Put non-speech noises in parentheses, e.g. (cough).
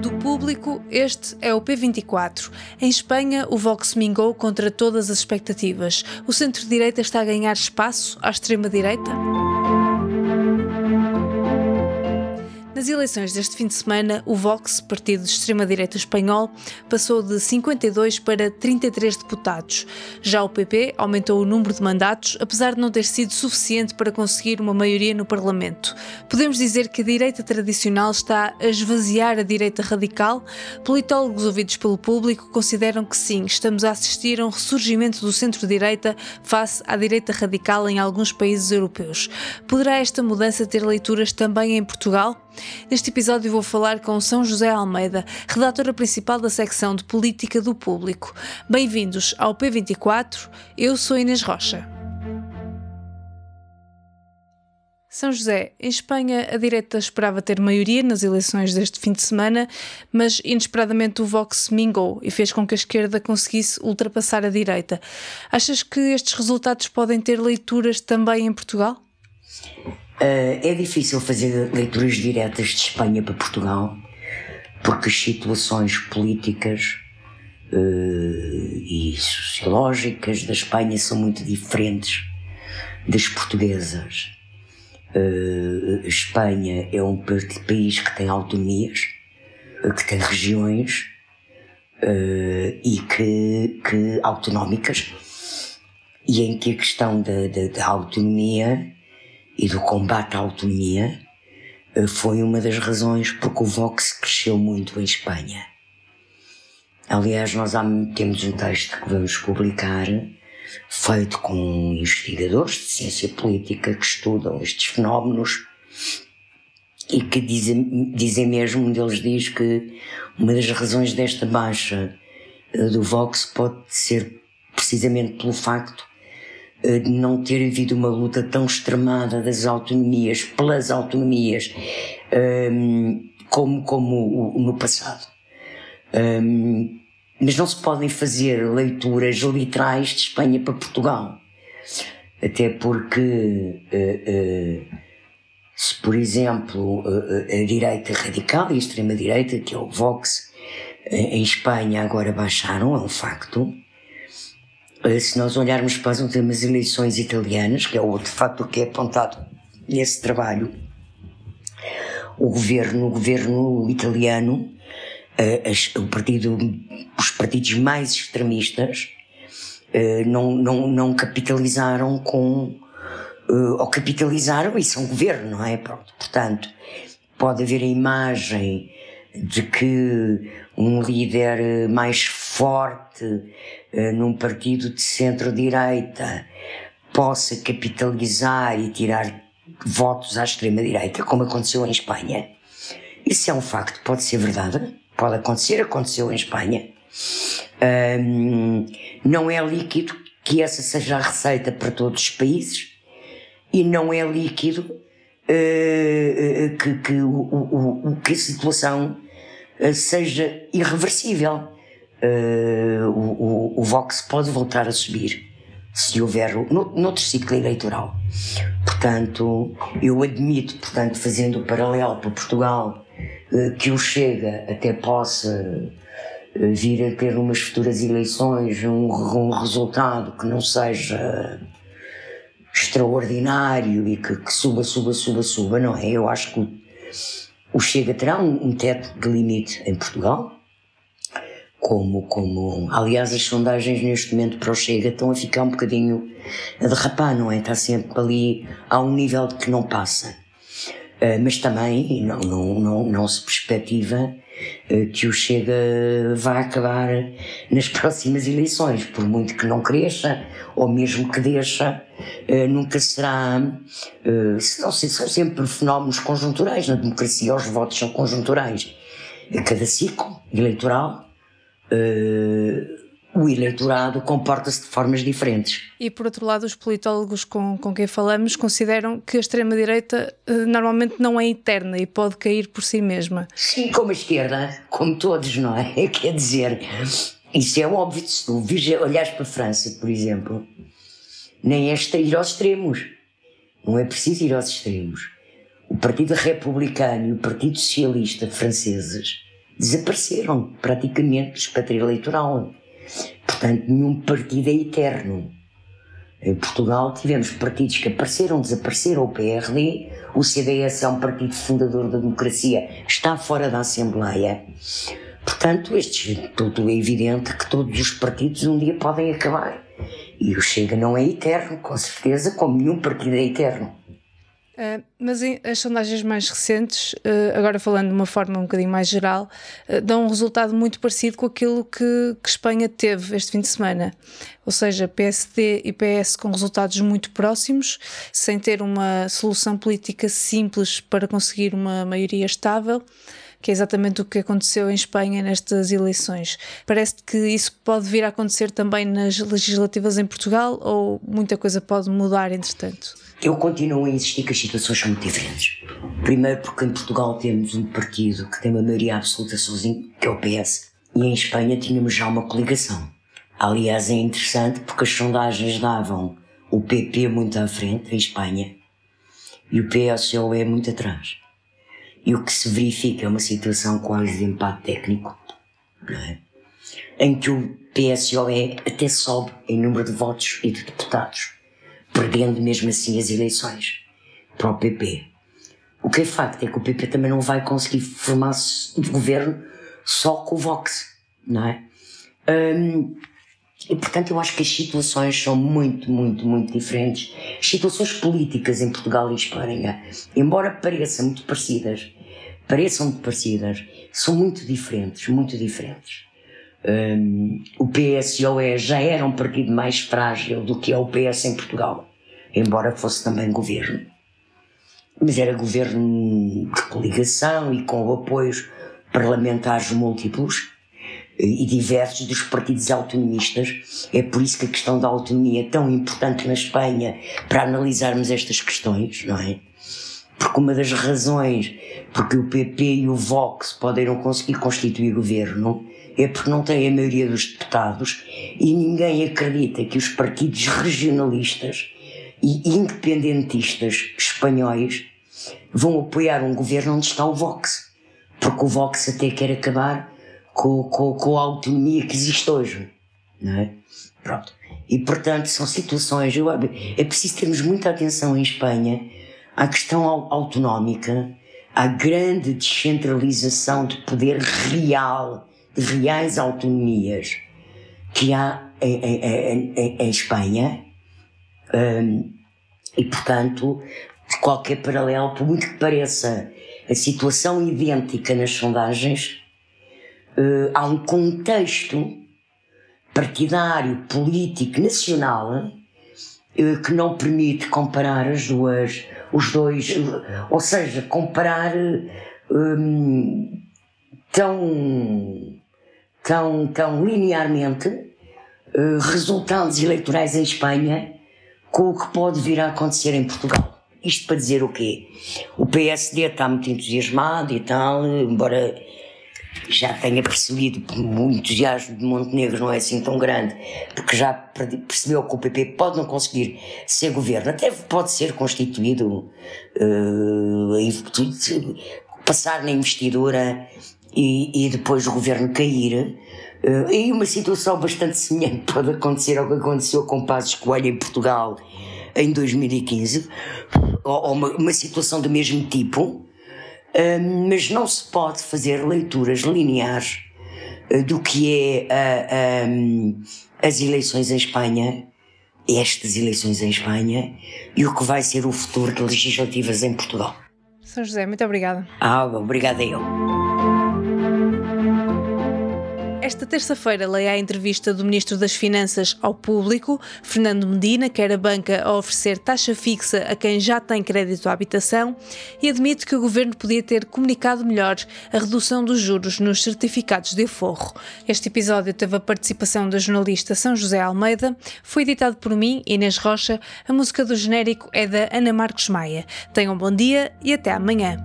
Do público, este é o P24. Em Espanha, o Vox mingou contra todas as expectativas. O centro-direita está a ganhar espaço à extrema-direita? Nas eleições deste fim de semana, o Vox, partido de extrema-direita espanhol, passou de 52 para 33 deputados. Já o PP aumentou o número de mandatos, apesar de não ter sido suficiente para conseguir uma maioria no Parlamento. Podemos dizer que a direita tradicional está a esvaziar a direita radical? Politólogos ouvidos pelo público consideram que sim, estamos a assistir a um ressurgimento do centro-direita face à direita radical em alguns países europeus. Poderá esta mudança ter leituras também em Portugal? Neste episódio vou falar com São José Almeida, redatora principal da secção de Política do Público. Bem-vindos ao P24, eu sou Inês Rocha. São José, em Espanha a direita esperava ter maioria nas eleições deste fim de semana, mas inesperadamente o Vox mingou e fez com que a esquerda conseguisse ultrapassar a direita. Achas que estes resultados podem ter leituras também em Portugal? Uh, é difícil fazer leituras diretas de Espanha para Portugal, porque as situações políticas uh, e sociológicas da Espanha são muito diferentes das portuguesas. Uh, Espanha é um país que tem autonomias, que tem regiões e que, que autonómicas, e em que a questão da autonomia e do combate à autonomia eh, foi uma das razões porque o Vox cresceu muito em Espanha. Aliás, nós temos um texto que vamos publicar feito com investigadores de ciência política que estudam estes fenómenos e que dizem, dizem mesmo, um deles diz que uma das razões desta baixa eh, do Vox pode ser precisamente pelo facto não ter havido uma luta tão extremada das autonomias, pelas autonomias, ehm, como, como no passado. Ehm, mas não se podem fazer leituras literais de Espanha para Portugal. Até porque, uh, uh, se por exemplo a direita radical e a extrema-direita, que é o Vox, em Espanha agora baixaram, é um facto, eh, se nós olharmos para as últimas eleições italianas, que é outro fator que é apontado nesse trabalho, o governo, o governo italiano, eh, o partido, os partidos mais extremistas eh, não, não, não capitalizaram com, ou capitalizaram e são governo, não é? Pronto, portanto, pode haver a imagem de que um líder mais forte uh, num partido de centro-direita possa capitalizar e tirar votos à extrema-direita, como aconteceu em Espanha. Isso é um facto, pode ser verdade, pode acontecer, aconteceu em Espanha. Um, não é líquido que essa seja a receita para todos os países e não é líquido que, que, o, o, o, que a situação uh, seja irreversível. Uh, o, o, Vox pode voltar a subir se houver no, noutro ciclo eleitoral. Portanto, eu admito, portanto, fazendo o paralelo para Portugal, que o Chega até possa vir a ter umas futuras eleições um, um resultado que não seja extraordinário e que, que, suba, suba, suba, suba, não é? Eu acho que o, Chega terá um, um, teto de limite em Portugal, como, como, aliás, as sondagens neste momento para o Chega estão a ficar um bocadinho a derrapar, não é? Está sempre ali a um nível de que não passa. Uh, mas também não, não, não, não se perspectiva que o Chega vá acabar nas próximas eleições, por muito que não cresça, ou mesmo que deixa, uh, nunca será. Uh, são, são sempre fenómenos conjunturais. Na democracia, os votos são conjunturais. Cada ciclo eleitoral, o eleitorado comporta-se de formas diferentes. E por outro lado, os politólogos com, com quem falamos consideram que a extrema-direita normalmente não é eterna e pode cair por si mesma. Sim, como a esquerda, como todos, não é? (laughs) Quer dizer, isso é óbvio. Se tu olhares para a França, por exemplo, nem é ir aos extremos. Não é preciso ir aos extremos. o Partido Republicano e o Partido Socialista franceses desapareceram praticamente do espectro eleitoral. Portanto, nenhum partido é eterno. Em Portugal tivemos partidos que apareceram, desapareceram, o PRD, o CDS é um partido fundador da democracia, está fora da Assembleia. Portanto, este, tudo é evidente que todos os partidos um dia podem acabar. E o Chega não é eterno, com certeza, como nenhum partido é eterno. Uh, mas as sondagens mais recentes, uh, agora falando de uma forma um bocadinho mais geral, uh, dão um resultado muito parecido com aquilo que, que, Espanha teve este fim de semana. Ou seja, PSD e PS com resultados muito próximos, sem ter uma solução política simples para conseguir uma maioria estável que é exatamente o que aconteceu em Espanha nestas eleições. Parece que isso pode vir a acontecer também nas legislativas em Portugal ou muita coisa pode mudar entretanto? Eu continuo a insistir que as situações são muito diferentes. Primeiro, porque em Portugal temos um partido que tem uma maioria absoluta sozinho, que é o PS, e em Espanha tínhamos já uma coligação. Aliás, é interessante porque as sondagens davam o PP muito à frente, em Espanha, e o PSOE muito atrás. E o que se verifica é uma situação quase de empate técnico, é? em que o PSOE até sobe em número de votos e de deputados, perdendo mesmo assim as eleições para o PP. O que é facto é que o PP também não vai conseguir formar-se de governo só com o Vox, não é? Hum, e portanto eu acho que as situações são muito, muito, muito diferentes. As situações políticas em Portugal e Espanha, embora pareçam muito parecidas, pareçam muito parecidas, são muito diferentes, muito diferentes. Um, o PSOE já era um partido mais frágil do que é o PS em Portugal, embora fosse também governo. Mas era governo de coligação e com apoios parlamentares múltiplos e diversos dos partidos autonomistas. É por isso que a questão da autonomia é tão importante na Espanha para analisarmos estas questões, não é? Porque uma das razões porque o PP e o Vox podem não conseguir constituir governo é porque não têm a maioria dos deputados e ninguém acredita que os partidos regionalistas e independentistas espanhóis vão apoiar um governo onde está o Vox. Porque o Vox até quer acabar com, com, com a autonomia que existe hoje. Não é? Pronto. E portanto são situações. Eu, é preciso termos muita atenção em Espanha à questão autonómica, à grande descentralização de poder real, de reais autonomias que há em, em, em, em Espanha. Um, e portanto, qualquer paralelo, por muito que pareça a situação idêntica nas sondagens, uh, há um contexto partidário, político, nacional uh, que não permite comparar as duas, os dois, ou seja, comparar um, tão, tão, tão linearmente resultados eleitorais em Espanha com o que pode vir a acontecer em Portugal. Isto para dizer o quê? O PSD está muito entusiasmado e tal, embora já tenha percebido que o entusiasmo de Montenegro não é assim tão grande, porque já percebeu que o PP pode não conseguir ser governo, até pode ser constituído, uh, passar na investidura e, e, depois o governo cair. Uh, e uma situação bastante semelhante (laughs) pode acontecer ao que aconteceu com Passos Coelho em Portugal em 2015, ou, ou uma, uma situação do mesmo tipo mas não se pode fazer leituras lineares uh, do que é uh, as eleições em Espanha, estas eleições em Espanha, e o que vai ser o futuro de legislativas em Portugal. São José, muito obrigada. Ah, obrigada eu. Esta terça-feira leia a entrevista do Ministro das Finanças ao público. Fernando Medina quer a banca a oferecer taxa fixa a quem já tem crédito à habitação e admite que o governo podia ter comunicado melhor a redução dos juros nos certificados de aforro. Este episódio teve a participação da jornalista São José Almeida, foi editado por mim, Inês Rocha. A música do genérico é da Ana Marcos Maia. Tenham um bom dia e até amanhã.